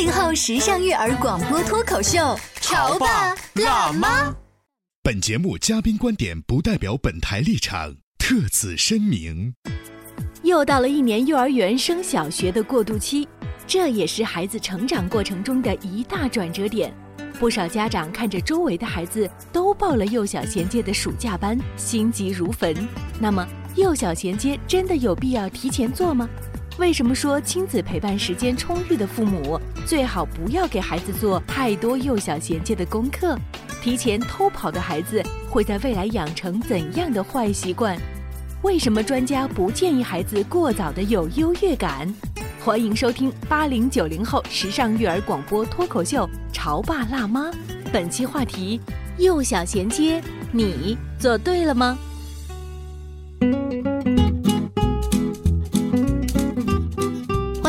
八零后时尚育儿广播脱口秀，潮爸辣妈。本节目嘉宾观点不代表本台立场，特此声明。又到了一年幼儿园升小学的过渡期，这也是孩子成长过程中的一大转折点。不少家长看着周围的孩子都报了幼小衔接的暑假班，心急如焚。那么，幼小衔接真的有必要提前做吗？为什么说亲子陪伴时间充裕的父母最好不要给孩子做太多幼小衔接的功课？提前偷跑的孩子会在未来养成怎样的坏习惯？为什么专家不建议孩子过早的有优越感？欢迎收听八零九零后时尚育儿广播脱口秀《潮爸辣妈》，本期话题：幼小衔接，你做对了吗？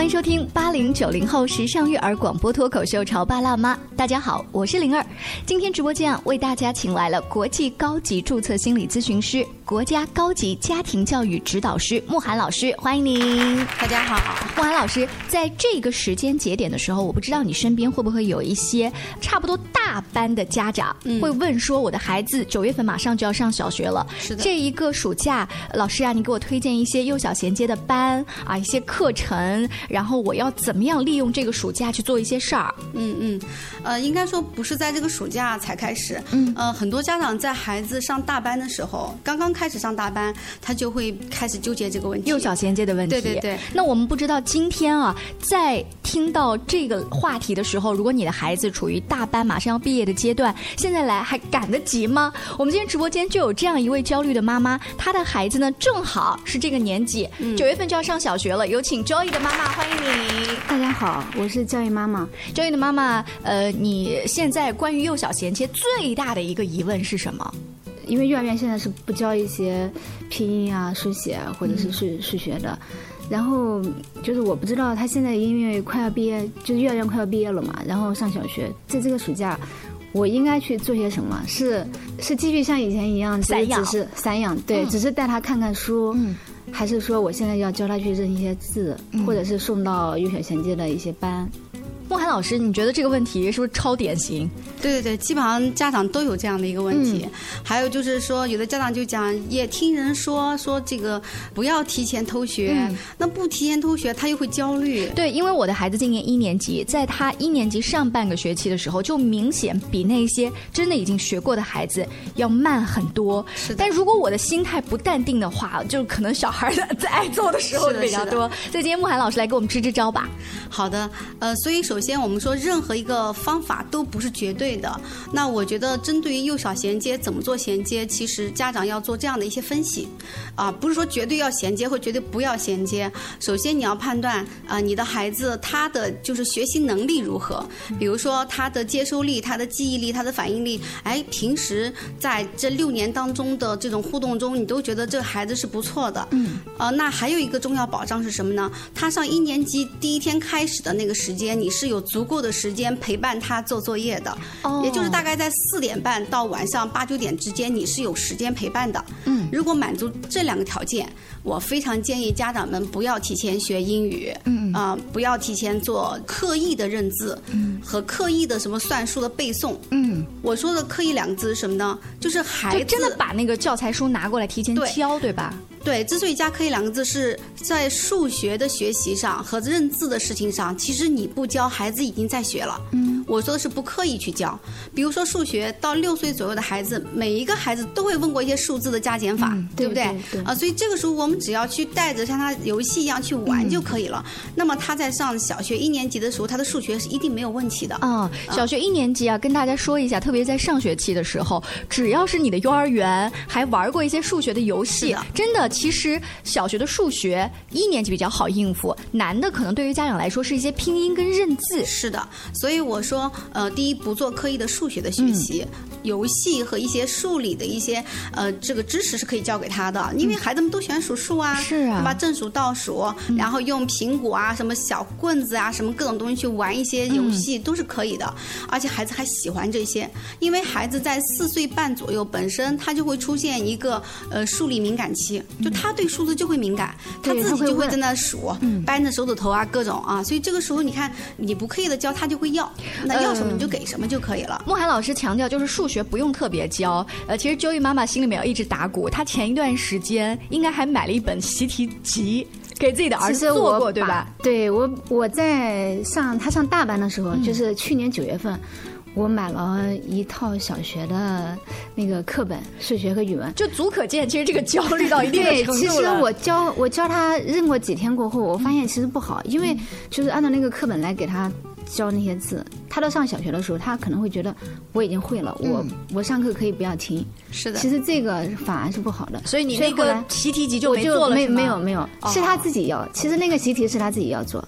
欢迎收听八零九零后时尚育儿广播脱口秀《潮爸辣妈》。大家好，我是灵儿。今天直播间啊，为大家请来了国际高级注册心理咨询师、国家高级家庭教育指导师慕寒老师，欢迎您。大家好，慕寒老师，在这个时间节点的时候，我不知道你身边会不会有一些差不多大班的家长、嗯会问说，我的孩子九月份马上就要上小学了，是的这一个暑假，老师啊，你给我推荐一些幼小衔接的班啊，一些课程，然后我要怎么样利用这个暑假去做一些事儿？嗯嗯，呃，应该说不是在这个暑假才开始，嗯呃，很多家长在孩子上大班的时候，刚刚开始上大班，他就会开始纠结这个问题。幼小衔接的问题。对对对。那我们不知道今天啊，在听到这个话题的时候，如果你的孩子处于大班马上要毕业的阶段，现在来还赶得及吗？我们今天直播间就有这样一位焦虑的妈妈，她的孩子呢正好是这个年纪，嗯九、月份就要上小学了。有请 Joy 的妈妈，欢迎你。大家好，我是教育妈妈。Joy 的妈妈，呃，你现在关于幼小衔接最大的一个疑问是什么？因为幼儿园现在是不教一些拼音啊、书写啊或者是数数学的，然后就是我不知道他现在因为快要毕业，就是幼儿园快要毕业了嘛，然后上小学，在这个暑假。我应该去做些什么？是是继续像以前一样，就是散养只是散养，对，嗯只是带他看看书，嗯还是说我现在要教他去认一些字，嗯或者是送到幼小衔接的一些班？慕寒老师，你觉得这个问题是不是超典型？对对对，基本上家长都有这样的一个问题。还有就是说，有的家长就讲，也听人说说这个不要提前偷学，嗯那不提前偷学，他又会焦虑。对，因为我的孩子今年一年级，在他一年级上半个学期的时候，就明显比那些真的已经学过的孩子要慢很多。是的但如果我的心态不淡定的话，就可能小孩 在挨揍的时候比较多。所以今天慕寒老师来给我们支支招吧。好的，呃，所以首先我们说，任何一个方法都不是绝对的。那我觉得，针对于幼小衔接怎么做衔接，其实家长要做这样的一些分析，啊，不是说绝对要衔接或绝对不要衔接。首先你要判断啊、你的孩子他的就是学习能力如何，比如说他的接收力、他的记忆力、他的反应力，哎，平时在这六年当中的这种互动中，你都觉得这个孩子是不错的。嗯。呃，那还有一个重要保障是什么呢？他上一年级第一天开始的那个时间，你是有足够的时间陪伴他做作业的，哦也就是大概在四点半到晚上八九点之间，你是有时间陪伴的。嗯，如果满足这两个条件，我非常建议家长们不要提前学英语，嗯啊、不要提前做刻意的认字，嗯，和刻意的什么算术的背诵。嗯，我说的刻意两个字是什么呢？就是孩子真的把那个教材书拿过来提前对教，对吧？对，之所以加“可以”两个字，是在数学的学习上和认字的事情上，其实你不教，孩子已经在学了。嗯，我说的是不刻意去教。比如说数学，到六岁左右的孩子，每一个孩子都会问过一些数字的加减法，对不对？对对啊，所以这个时候我们只要去带着像他游戏一样去玩就可以了。那么他在上小学一年级的时候，他的数学是一定没有问题的。啊、小学一年级啊，跟大家说一下，特别在上学期的时候，只要是你的幼儿园还玩过一些数学的游戏的，真的，其实小学的数学一年级比较好应付，难的可能对于家长来说是一些拼音跟认字。是的，所以我说，呃，第一不做刻意的数学的学习，游戏和一些数理的一些呃这个知识是可以教给他的，因为孩子们都喜欢数数啊，是啊对吧？正数、倒数，然后用苹果啊、什么小棍子啊、什么各种东西去玩一些游戏、都是可以的，而且孩子还喜欢这些，因为孩子在四岁半左右本身他就会出现一个呃数理敏感期，就他对数字就会敏感，他自己就会在那数，掰着手指头啊各种啊，所以这个时候你看你不刻意的教他就会要，那要什么你就给什么就可以了。莫涵老师强调，就是数学不用特别教。呃，其实 Joey 妈妈心里面要一直打鼓，她前一段时间应该还买了一本习题集给自己的儿子做过，对吧？？对我我在上他上大班的时候，嗯就是去年九月份，我买了一套小学的那个课本，数学和语文。就足可见，其实这个焦虑到一定的对，其实。我教我教他认过几天过后，我发现其实不好，因嗯为就是按照那个课本来给他教那些字，他到上小学的时候，他可能会觉得我已经会了，我我上课可以不要听。是的其实这个反而是不好的。所以你那个习题集就没做了，没是吗没有没有，是他自己要。其实那个习题是他自己要做，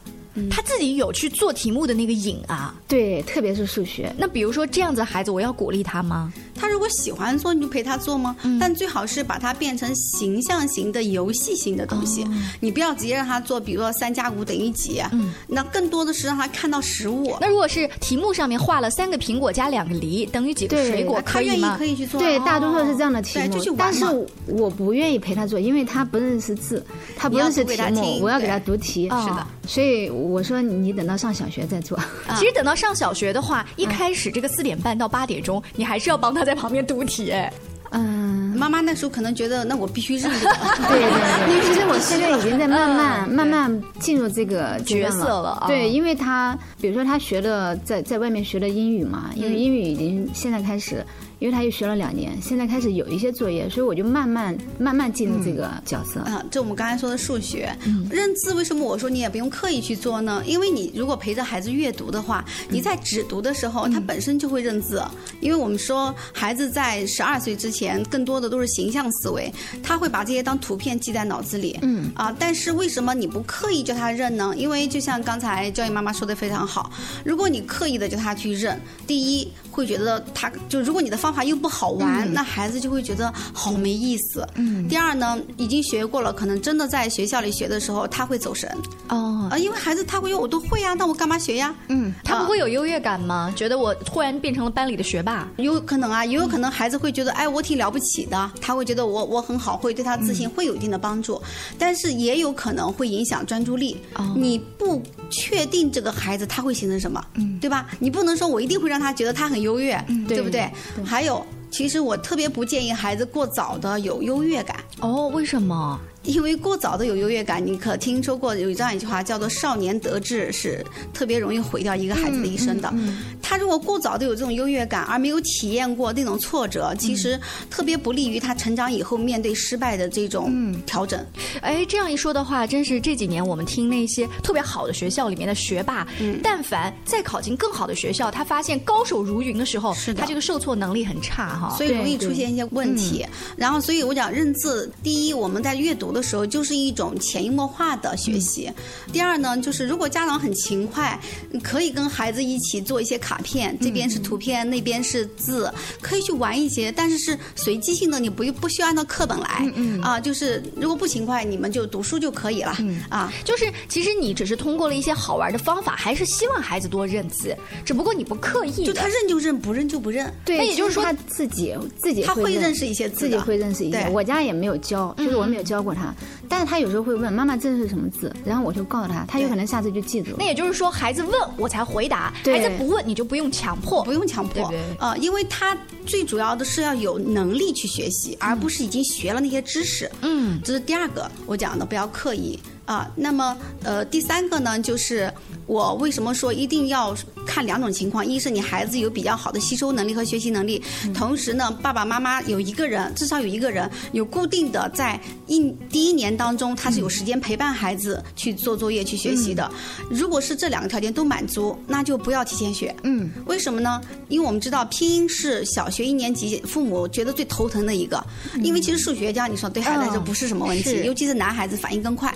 他自己有去做题目的那个瘾啊。对，特别是数学。那比如说这样子的孩子，我要鼓励他吗？他如果喜欢做，你就陪他做吗？但最好是把它变成形象型的、游戏型的东西。你不要直接让他做，比如说三加五等于几，那更多的是让他看到实物。那如果是题目上面画了三个苹果加两个梨等于几个水果，他愿意可以吗可？以去做啊。对，大多数是这样的题对，目就去，玩但是我不愿意陪他做，因为他不认识字，他不认识题目我要给他读题。是的，所以我说你等到上小学再做。其实等到上小学的话，一开始这个四点半到八点钟，你还是要帮他在旁边读题。哎，嗯，妈妈那时候可能觉得，那我必须认这个。对对对，因为其实我现在已经在慢慢慢慢进入这个角色了。啊对，因为他比如说他学的在在外面学的英语嘛，因为英语已经现在开始，因为他又学了两年，现在开始有一些作业，所以我就慢慢慢慢进入这个角色。啊，这我们刚才说的数学，嗯认字为什么我说你也不用刻意去做呢？因为你如果陪着孩子阅读的话，你在只读的时候，嗯他本身就会认字。因为我们说孩子在十二岁之前，更多的都是形象思维，他会把这些当图片记在脑子里。嗯啊，但是为什么你不刻意叫他认呢？因为就像刚才教育妈妈说的非常好，如果你刻意的叫他去认，第一会觉得他就如果你的方法又不好玩，那孩子就会觉得好没意思。嗯。第二呢，已经学过了，可能真的在学校里学的时候他会走神哦，啊，因为孩子他会说我都会呀，那我干嘛学呀？嗯，他不会有优越感吗？觉得我突然变成了班里的学霸？有可能啊，也有可能孩子会觉得，哎，我挺了不起的，他会觉得我我很好，会对他自信会有一定的帮助，但是也有可能会影响专注力。你不确定这个孩子他会形成什么，对吧？你不能说我一定会让他觉得他很优越，对不对？还有，其实我特别不建议孩子过早的有优越感。哦，为什么？因为过早的有优越感，你可听说过有这样一句话叫做“少年得志”，是特别容易毁掉一个孩子的一生的。他如果过早的有这种优越感，而没有体验过那种挫折，其实特别不利于他成长以后面对失败的这种调整。哎，这样一说的话，真是这几年我们听那些特别好的学校里面的学霸，但凡再考进更好的学校，他发现高手如云的时候，是他这个受挫能力很差哈。所以容易出现一些问题。然后，所以我讲认字，第一，我们在阅读的时候就是一种潜移默化的学习；第二呢，就是如果家长很勤快，可以跟孩子一起做一些卡片，这边是图片，那边是字，可以去玩一些，但是是随机性的，你不不需要按照课本来。啊，就是如果不勤快，你们就读书就可以了。啊，就是其实你只是通过了一些好玩的方法，还是希望孩子多认字，只不过你不刻意。就他认就认，不认就不认。对，那也就是说他自己自己他会认认识一些字自己会认识一些对。我家也没有教，就是我没有教过他，但是他有时候会问妈妈这是什么字，然后我就告诉他，他有可能下次就记住了那。也就是说，孩子问我才回答，孩子不问你就不用强迫，不用强迫，对不对呃，因为他最主要的是要有能力去学习，而不是已经学了那些知识。嗯，这是第二个我讲的，不要刻意啊。那么呃，第三个呢，就是我为什么说一定要看两种情况？一是你孩子有比较好的吸收能力和学习能力，同时呢，爸爸妈妈有一个人，至少有一个人有固定的在一第一年当中，他是有时间陪伴孩子去做作业、去学习的。如果是这两个条件都满足，那就不要提前学。嗯，为什么呢？因为我们知道拼音是小学一年级父母觉得最头疼的一个，因为其实数学家你说对孩子来说不是什么问题，尤其是男孩子反应更快。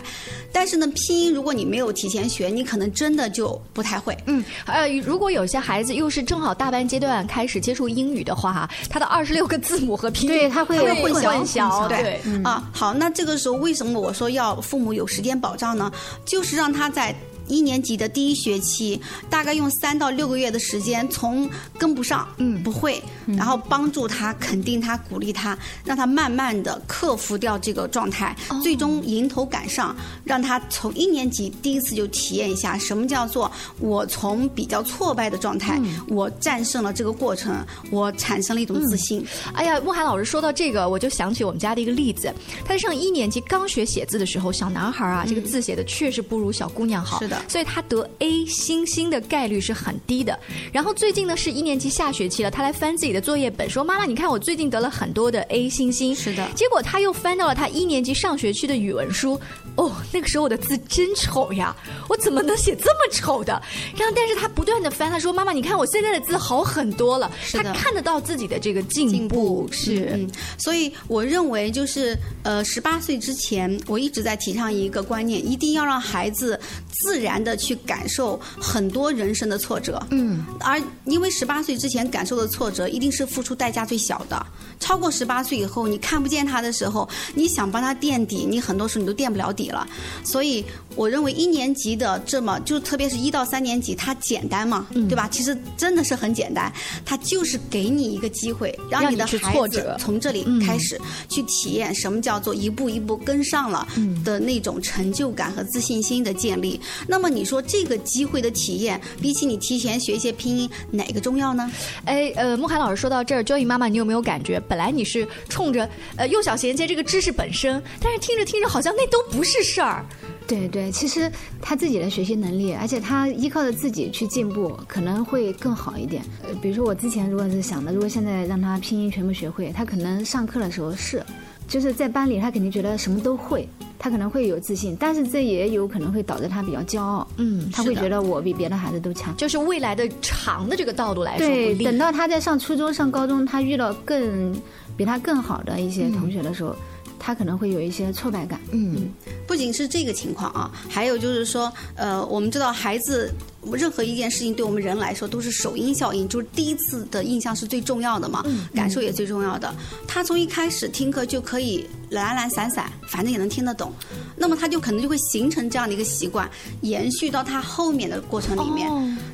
但是呢，拼音如果你没有提前学，你可能真的就不太会。嗯，呃，如果有些孩子又是正好大班阶段开始接触英语的话，他的二十六个字母和拼音对他会混淆对，啊，好，那这个时候为什么我说要父母有时间保障呢？就是让他在。一年级的第一学期，大概用三到六个月的时间，从跟不上，嗯，不会，然后帮助他、肯定他、鼓励他，让他慢慢的克服掉这个状态，最终迎头赶上，让他从一年级第一次就体验一下什么叫做我从比较挫败的状态，我战胜了这个过程，我产生了一种自信。哎呀，慕寒老师说到这个，我就想起我们家的一个例子。他上一年级刚学写字的时候，小男孩啊，这个字写的确实不如小姑娘好。是的所以他得 A 星星的概率是很低的。然后最近呢是一年级下学期了，他来翻自己的作业本，说：“妈妈，你看我最近得了很多的 A 星星。”是的结果他又翻到了他一年级上学期的语文书，哦，那个时候我的字真丑呀，我怎么能写这么丑的？然后但是他不断的翻，他说：“妈妈，你看我现在的字好很多了。”他看得到自己的这个进步，是。嗯，所以我认为就是呃，十八岁之前，我一直在提倡一个观念，一定要让孩子自然的去感受很多人生的挫折。嗯，而因为十八岁之前感受的挫折，一定是付出代价最小的。超过十八岁以后，你看不见他的时候，你想帮他垫底，你很多时候你都垫不了底了。所以我认为一年级的这么，就特别是一到三年级，它简单嘛，对吧？其实真的是很简单，它就是给你一个机会，让让你的孩挫折子从这里开始去体验什么叫做一步一步跟上了的那种成就感和自信心的建立。那么你说这个机会的体验，比起你提前学一些拼音，哪个重要呢？哎，呃，慕寒老师说到这儿，Joy 妈妈，你有没有感觉，本来你是冲着呃幼小衔接这个知识本身，但是听着听着好像那都不是事儿。对对，其实他自己的学习能力，而且他依靠着自己去进步，可能会更好一点。呃，比如说我之前如果是想的，如果现在让他拼音全部学会，他可能上课的时候是，就是在班里他肯定觉得什么都会，他可能会有自信，但是这也有可能会导致他比较骄傲。嗯他会觉得我比别的孩子都强。就是未来的长的这个道路来说对，等到他在上初中、上高中，他遇到更比他更好的一些同学的时候，他可能会有一些挫败感。嗯，不仅是这个情况啊，还有就是说，呃，我们知道孩子任何一件事情对我们人来说都是首因效应，就是第一次的印象是最重要的嘛，感受也最重要的。他从一开始听课就可以懒懒散散，反正也能听得懂，那么他就可能就会形成这样的一个习惯，延续到他后面的过程里面。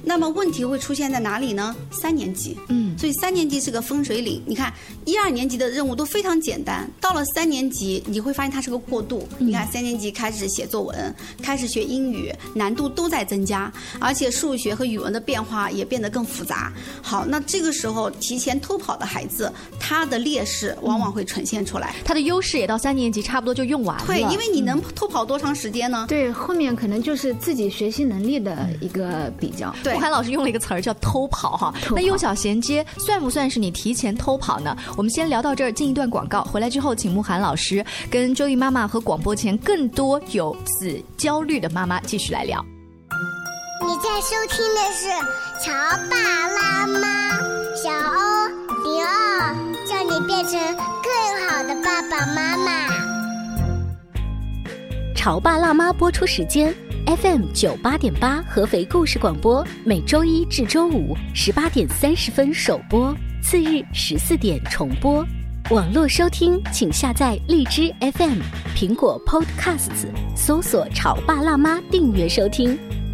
那么问题会出现在哪里呢？三年级，嗯，所以三年级是个分水岭。你看一二年级的任务都非常简单，到了三年级你会发现它是个过渡。你看三年级开始写作文，开始学英语，难度都在增加，而且数学和语文的变化也变得更复杂。好，那这个时候提前偷跑的孩子，他的劣势往往会呈现出来。他的优势也到三年级差不多就用完了。对，因为你能偷跑多长时间呢？对，后面可能就是自己学习能力的一个比较。对慕寒老师用了一个词儿叫偷跑哈，偷跑那幼小衔接算不算是你提前偷跑呢？我们先聊到这儿，进一段广告，回来之后请慕寒老师跟周易妈妈和广播前更多有子焦虑的妈妈继续来聊。在收听的是《潮爸辣妈》，小欧零二，叫你变成更好的爸爸妈妈。《潮爸辣妈》播出时间：FM 九八点八合肥故事广播，每周一至周五十八点三十分首播，次日十四点重播。网络收听，请下载荔枝 FM、苹果 Podcasts，搜索“潮爸辣妈”订阅收听。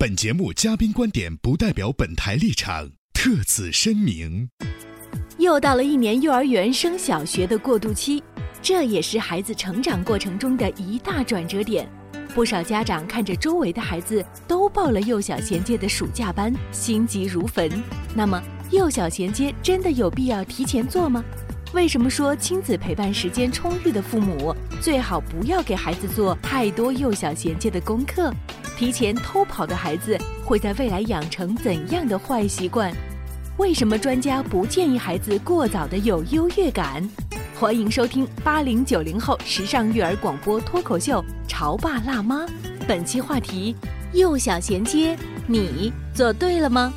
本节目嘉宾观点不代表本台立场，特此声明。又到了一年幼儿园升小学的过渡期，这也是孩子成长过程中的一大转折点。不少家长看着周围的孩子都报了幼小衔接的暑假班，心急如焚。那么，幼小衔接真的有必要提前做吗？为什么说亲子陪伴时间充裕的父母最好不要给孩子做太多幼小衔接的功课？提前偷跑的孩子会在未来养成怎样的坏习惯？为什么专家不建议孩子过早的有优越感？欢迎收听八零九零后时尚育儿广播脱口秀《潮爸辣妈》，本期话题：幼小衔接，你做对了吗？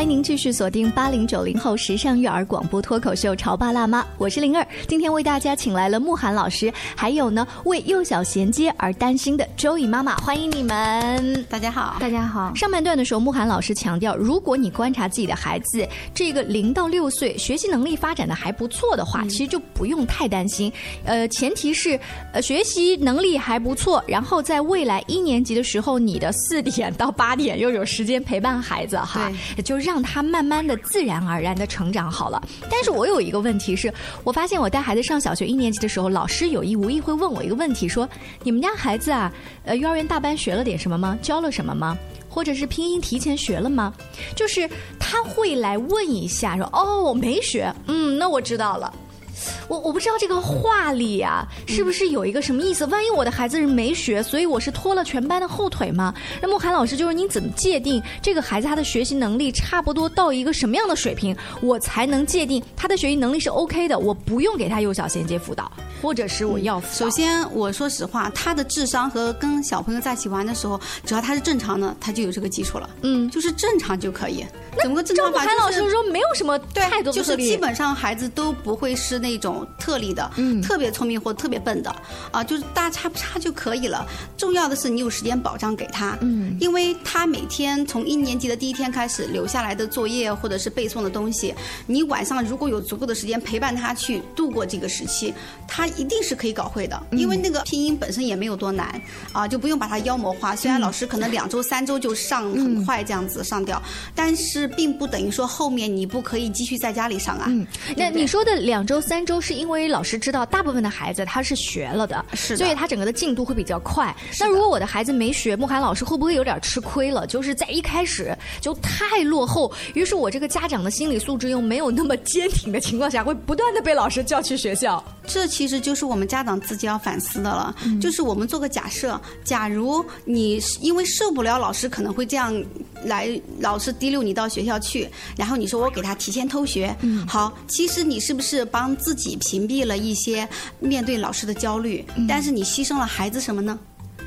欢迎您继续锁定八零九零后时尚育儿广播脱口秀《潮爸辣妈》，我是灵儿。今天为大家请来了慕寒老师，还有呢为幼小衔接而担心的周易妈妈，欢迎你们！大家好，大家好。上半段的时候，慕寒老师强调，如果你观察自己的孩子，这个零到六岁学习能力发展的还不错的话，其实就不用太担心。呃，前提是呃学习能力还不错，然后在未来一年级的时候，你的四点到八点又有时间陪伴孩子哈。就让让他慢慢的、自然而然的成长好了。但是我有一个问题是，我发现我带孩子上小学一年级的时候，老师有意无意会问我一个问题，说：“你们家孩子啊，呃，幼儿园大班学了点什么吗？教了什么吗？或者是拼音提前学了吗？”就是他会来问一下，说：“哦，我没学。”嗯，那我知道了。我我不知道这个话里啊，是不是有一个什么意思？万一我的孩子是没学，所以我是拖了全班的后腿吗？那慕寒老师就是您怎么界定这个孩子他的学习能力差不多到一个什么样的水平，我才能界定他的学习能力是 OK 的？我不用给他幼小衔接辅导，或者是我要辅导。首先，我说实话，他的智商和跟小朋友在一起玩的时候，只要他是正常的，他就有这个基础了。嗯，就是正常就可以。怎么个正常法？慕寒老师说没有什么太多的就是基本上孩子都不会是那种。特例的，嗯，特别聪明或特别笨的，啊，就是大差不差就可以了。重要的是你有时间保障给他，嗯，因为他每天从一年级的第一天开始留下来的作业或者是背诵的东西，你晚上如果有足够的时间陪伴他去度过这个时期，他一定是可以搞会的。因为那个拼音本身也没有多难，啊，就不用把它妖魔化。虽然老师可能两周、三周就上很快这样子上掉，但是并不等于说后面你不可以继续在家里上啊。嗯，那你说的两周、三周是因为老师知道大部分的孩子他是学了的，是，所以他整个的进度会比较快。那如果我的孩子没学，慕寒老师会不会有点吃亏了？就是在一开始就太落后，于是我这个家长的心理素质又没有那么坚挺的情况下，会不断的被老师叫去学校。这其实就是我们家长自己要反思的了。就是我们做个假设，假如你因为受不了老师可能会这样来，老师提溜你到学校去，然后你说我给他提前偷学，好，其实你是不是帮自己屏蔽了一些面对老师的焦虑？但是你牺牲了孩子什么呢？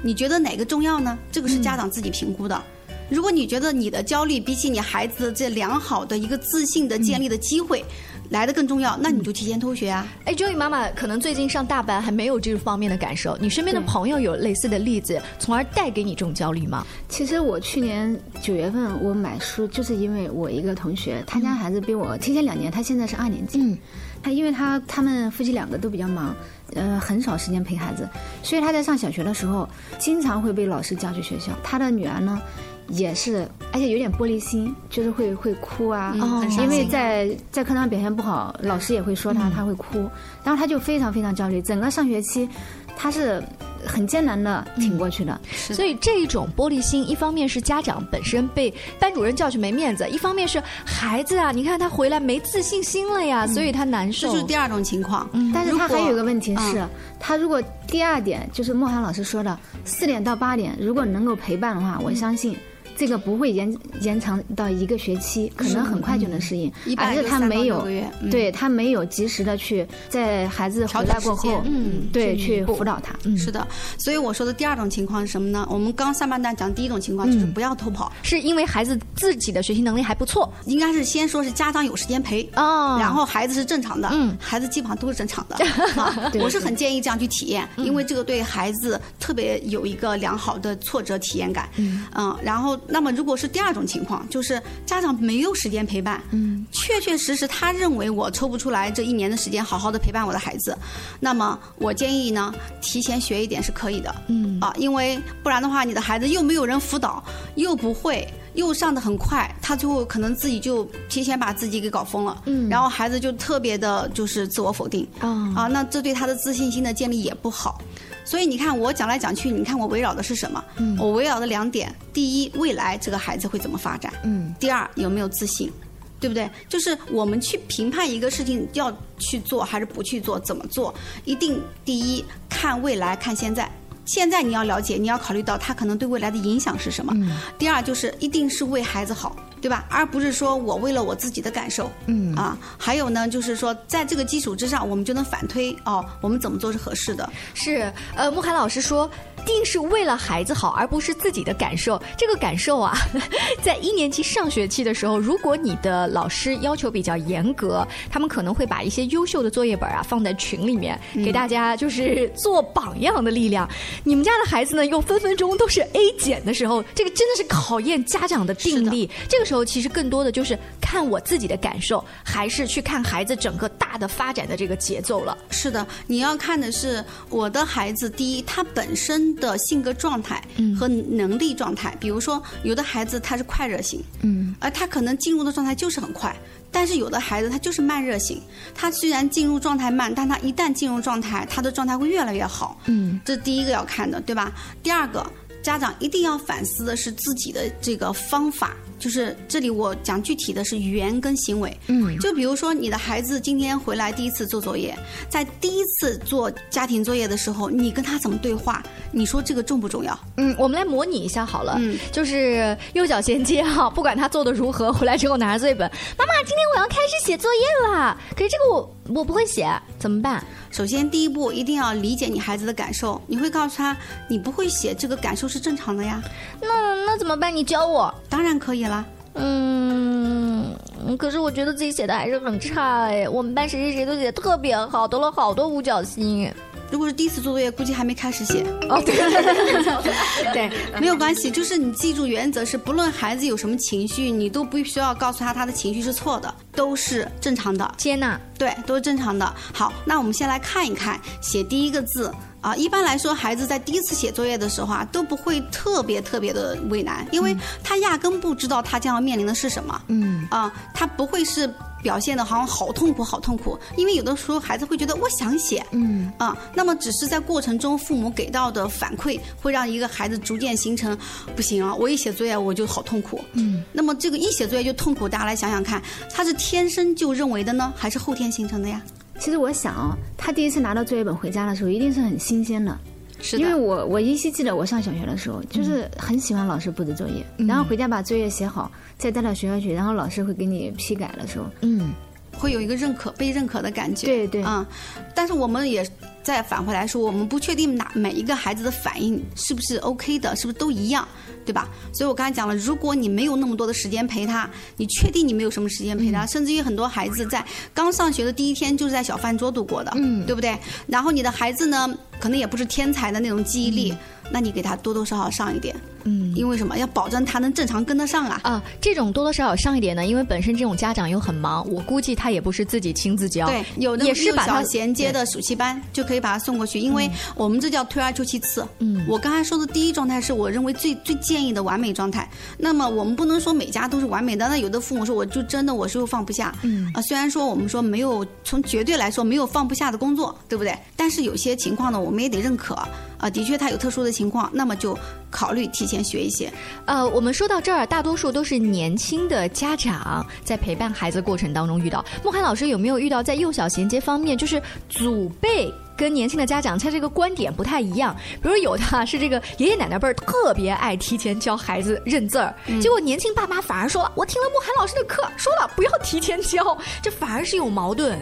你觉得哪个重要呢？这个是家长自己评估的。如果你觉得你的焦虑比起你孩子这良好的一个自信的建立的机会来的更重要，那你就提前偷学啊！哎，Joey 妈妈可能最近上大班还没有这方面的感受，你身边的朋友有类似的例子，从而带给你这种焦虑吗？其实我去年九月份我买书，就是因为我一个同学，他家孩子比我提前两年，他现在是二年级。嗯，他因为他他们夫妻两个都比较忙，呃，很少时间陪孩子，所以他在上小学的时候，经常会被老师叫去学校。他的女儿呢？也是，而且有点玻璃心，就是会会哭啊，因为在在课堂表现不好，老师也会说他，他会哭，然后他就非常非常焦虑。整个上学期，他是很艰难的挺过去的。所以这一种玻璃心，一方面是家长本身被班主任叫去没面子，一方面是孩子啊，你看他回来没自信心了呀，所以他难受。这是第二种情况。但是他还有一个问题是，他如果第二点就是莫涵老师说的四点到八点，如果能够陪伴的话，我相信。这个不会延延长到一个学期，可能很快就能适应。而是他没有，对他没有及时的去在孩子回来过后，嗯，对，去辅导他。是的，所以我说的第二种情况是什么呢？我们刚上半段讲第一种情况就是不要偷跑，是因为孩子自己的学习能力还不错，应该是先说是家长有时间陪哦，然后孩子是正常的，嗯，孩子基本上都是正常的。我是很建议这样去体验，因为这个对孩子特别有一个良好的挫折体验感。嗯，然后。那么如果是第二种情况，就是家长没有时间陪伴，嗯，确确实实他认为我抽不出来这一年的时间好好的陪伴我的孩子，那么我建议呢，提前学一点是可以的，嗯。啊，因为不然的话，你的孩子又没有人辅导，又不会。又上的很快，他最后可能自己就提前把自己给搞疯了，嗯。然后孩子就特别的就是自我否定，啊啊，那这对他的自信心的建立也不好。所以你看，我讲来讲去，你看我围绕的是什么？嗯我围绕的两点：第一，未来这个孩子会怎么发展；嗯第二，有没有自信，对不对？就是我们去评判一个事情要去做还是不去做，怎么做，一定第一看未来，看现在。现在你要了解，你要考虑到他可能对未来的影响是什么。嗯第二就是一定是为孩子好，对吧？而不是说我为了我自己的感受。嗯啊，还有呢，就是说在这个基础之上，我们就能反推哦，我们怎么做是合适的。是，呃，慕寒老师说，定是为了孩子好，而不是自己的感受。这个感受啊，在一年级上学期的时候，如果你的老师要求比较严格，他们可能会把一些优秀的作业本啊放在群里面，给大家就是做榜样的力量。你们家的孩子呢，又分分钟都是 A 减的时候，这个真的是考验家长的定力。这个时候，其实更多的就是看我自己的感受，还是去看孩子整个大的发展的这个节奏了。是的，你要看的是我的孩子，第一，他本身的性格状态和能力状态。比如说，有的孩子他是快热型，嗯，而他可能进入的状态就是很快。但是有的孩子他就是慢热型，他虽然进入状态慢，但他一旦进入状态，他的状态会越来越好。嗯，这第一个要看的，对吧？第二个，家长一定要反思的是自己的这个方法，就是这里我讲具体的是语言跟行为。嗯就比如说你的孩子今天回来第一次做作业，在第一次做家庭作业的时候，你跟他怎么对话？你说这个重不重要？嗯，我们来模拟一下好了。嗯，就是右脚衔接哈，不管他做的如何，回来之后拿着作业本，妈妈，今天我要开始写作业了。可是这个我我不会写，怎么办？首先，第一步一定要理解你孩子的感受，你会告诉他，你不会写，这个感受是正常的呀。那那怎么办？你教我。当然可以啦。嗯，可是我觉得自己写的还是很差哎。我们班谁谁谁都写的特别好，得了好多五角星。如果是第一次做作业，估计还没开始写。哦，对，对，没有关系，就是你记住原则是，不论孩子有什么情绪，你都不需要告诉他他的情绪是错的，都是正常的。接纳，对，都是正常的。好，那我们先来看一看写第一个字啊。一般来说，孩子在第一次写作业的时候啊，都不会特别特别的为难，因为他压根不知道他将要面临的是什么。嗯啊，他不会是。表现的好像好痛苦，好痛苦，因为有的时候孩子会觉得我想写，嗯。啊，那么只是在过程中父母给到的反馈，会让一个孩子逐渐形成，不行啊，我一写作业我就好痛苦，嗯，那么这个一写作业就痛苦，大家来想想看，他是天生就认为的呢，还是后天形成的呀？其实我想啊，他第一次拿到作业本回家的时候，一定是很新鲜的。是因为我我依稀记得我上小学的时候，就是很喜欢老师布置作业，嗯。然后回家把作业写好，再带到学校去，然后老师会给你批改的时候，嗯，会有一个认可、被认可的感觉。对对啊、但是我们也再返回来说，我们不确定哪每一个孩子的反应是不是 OK 的，是不是都一样，对吧？所以我刚才讲了，如果你没有那么多的时间陪他，你确定你没有什么时间陪他，甚至于很多孩子在刚上学的第一天就是在小饭桌度过的，嗯对不对？然后你的孩子呢，可能也不是天才的那种记忆力，那你给他多多少少上一点，嗯因为什么？要保证他能正常跟得上啊。啊，这种多多少少上一点呢，因为本身这种家长又很忙，我估计他也不是自己亲自教，对，有的也是把他小衔接的暑期班就可以把他送过去，因为我们这叫退而求其次。嗯我刚才说的第一状态是我认为最最建议的完美状态。那么我们不能说每家都是完美的，那有的父母说我就真的我是又放不下。嗯啊，虽然说我们说没有从绝对来说没有放不下的工作，对不对？但是有些情况呢，我们也得认可。啊，的确他有特殊的情况，那么就考虑提前学一些。呃，我们说到这儿，大多数都是年轻的家长在陪伴孩子过程当中遇到。莫涵老师有没有遇到在幼小衔接方面，就是祖辈跟年轻的家长他这个观点不太一样？比如有的啊是这个爷爷奶奶辈儿特别爱提前教孩子认字儿，结果年轻爸妈反而说了，我听了莫涵老师的课，说了不要提前教，这反而是有矛盾。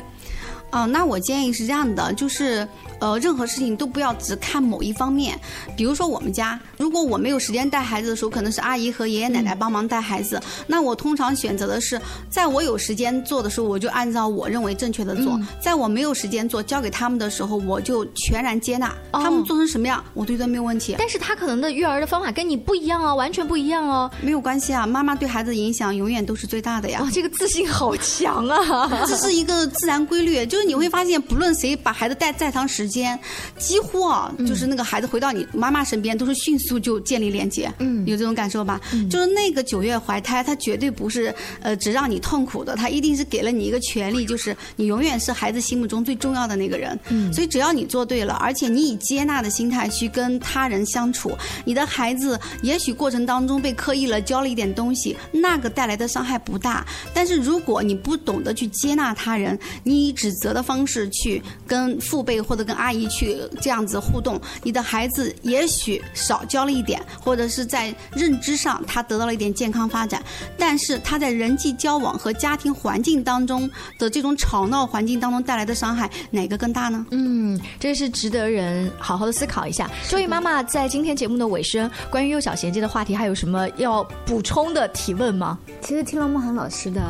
哦，那我建议是这样的，就是呃，任何事情都不要只看某一方面。比如说我们家，如果我没有时间带孩子的时候，可能是阿姨和爷爷奶奶帮忙带孩子。那我通常选择的是，在我有时间做的时候，我就按照我认为正确的做；在我没有时间做，交给他们的时候，我就全然接纳他们做成什么样，我都觉得没有问题。但是他可能的育儿的方法跟你不一样哦，完全不一样哦。没有关系啊，妈妈对孩子的影响永远都是最大的呀。哇，这个自信好强啊！这是一个自然规律，就是你会发现，不论谁把孩子带再长时间，几乎啊，就是那个孩子回到你妈妈身边，都是迅速就建立连接。嗯，有这种感受吧？嗯，就是那个九月怀胎，他绝对不是呃只让你痛苦的，他一定是给了你一个权利，就是你永远是孩子心目中最重要的那个人。嗯，所以只要你做对了，而且你以接纳的心态去跟他人相处，你的孩子也许过程当中被刻意了教了一点东西，那个带来的伤害不大。但是如果你不懂得去接纳他人，你以指责的方式去跟父辈或者跟阿姨去这样子互动，你的孩子也许少教了一点，或者是在认知上他得到了一点健康发展，但是他在人际交往和家庭环境当中的这种吵闹环境当中带来的伤害，哪个更大呢？嗯，这是值得人好好的思考一下。周易妈妈在今天节目的尾声，关于幼小衔接的话题，还有什么要补充的提问吗？其实听了孟涵老师的。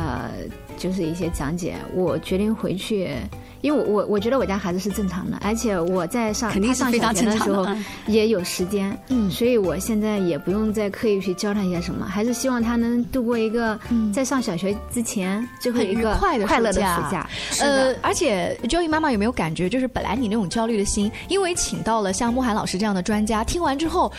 就是一些讲解，我决定回去，因为我我我觉得我家孩子是正常的，而且我在上他上小学的时候也有时间，嗯，所以我现在也不用再刻意去教他一些什么，还是希望他能度过一个在上小学之前最后一个快乐的暑假。呃，而且 Joey 妈妈有没有感觉，就是本来你那种焦虑的心，因为请到了像慕寒老师这样的专家，听完之后。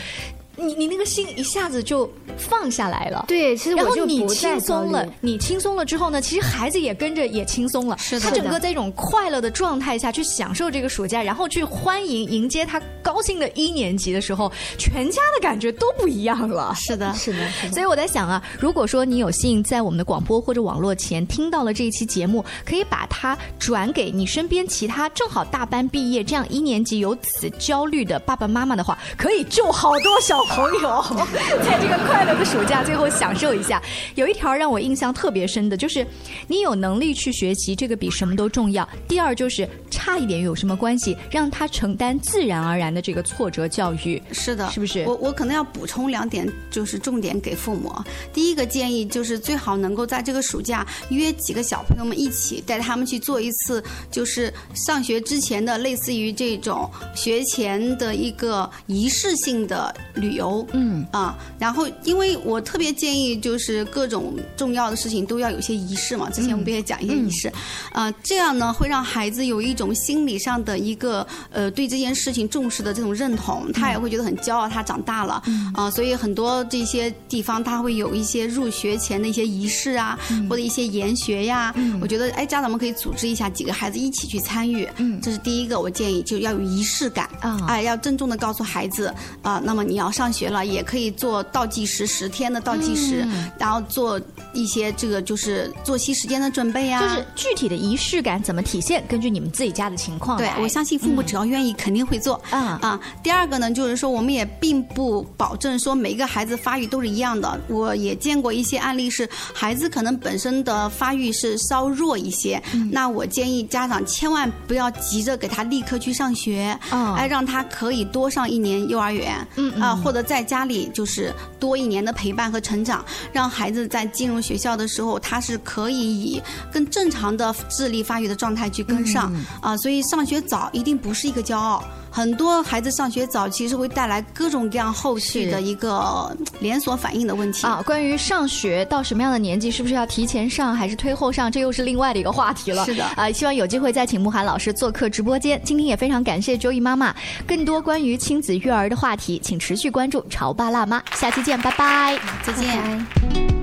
你你那个心一下子就放下来了，对，其实然后你轻松了，你轻松了之后呢，其实孩子也跟着也轻松了，是他整个在一种快乐的状态下去享受这个暑假，然后去欢迎迎接他高兴的一年级的时候，全家的感觉都不一样了。是的，是的，所以我在想啊，如果说你有幸在我们的广播或者网络前听到了这一期节目，可以把它转给你身边其他正好大班毕业这样一年级有此焦虑的爸爸妈妈的话，可以救好多小。朋友，在这个快乐的暑假最后享受一下。有一条让我印象特别深的，就是你有能力去学习，这个比什么都重要。第二就是差一点有什么关系，让他承担自然而然的这个挫折教育。是的，是不是？我我可能要补充两点，就是重点给父母。第一个建议就是最好能够在这个暑假约几个小朋友们一起，带他们去做一次，就是上学之前的类似于这种学前的一个仪式性的旅。游，嗯啊，然后因为我特别建议，就是各种重要的事情都要有些仪式嘛。之前我们不也讲一些仪式，啊，这样呢会让孩子有一种心理上的一个呃对这件事情重视的这种认同，他也会觉得很骄傲，他长大了，啊，所以很多这些地方他会有一些入学前的一些仪式啊，或者一些研学呀。我觉得哎，家长们可以组织一下几个孩子一起去参与，嗯，这是第一个，我建议就要有仪式感啊，哎，要郑重的告诉孩子啊，那么你要上。上学了也可以做倒计时十天的倒计时，然后做一些这个就是作息时间的准备呀。就是具体的仪式感怎么体现？根据你们自己家的情况。对，我相信父母只要愿意，肯定会做。嗯啊！第二个呢，就是说我们也并不保证说每一个孩子发育都是一样的。我也见过一些案例是孩子可能本身的发育是稍弱一些，那我建议家长千万不要急着给他立刻去上学，哎，让他可以多上一年幼儿园。嗯啊，或者在家里就是多一年的陪伴和成长，让孩子在进入学校的时候，他是可以以更正常的智力发育的状态去跟上啊。所以上学早一定不是一个骄傲。很多孩子上学早，其实会带来各种各样后续的一个连锁反应的问题啊。关于上学到什么样的年纪，是不是要提前上还是推后上，这又是另外的一个话题了。是的啊，希望有机会再请慕寒老师做客直播间。今天也非常感谢周易妈妈，更多关于亲子育儿的话题，请持续关注潮爸辣妈。下期见，拜拜，再见。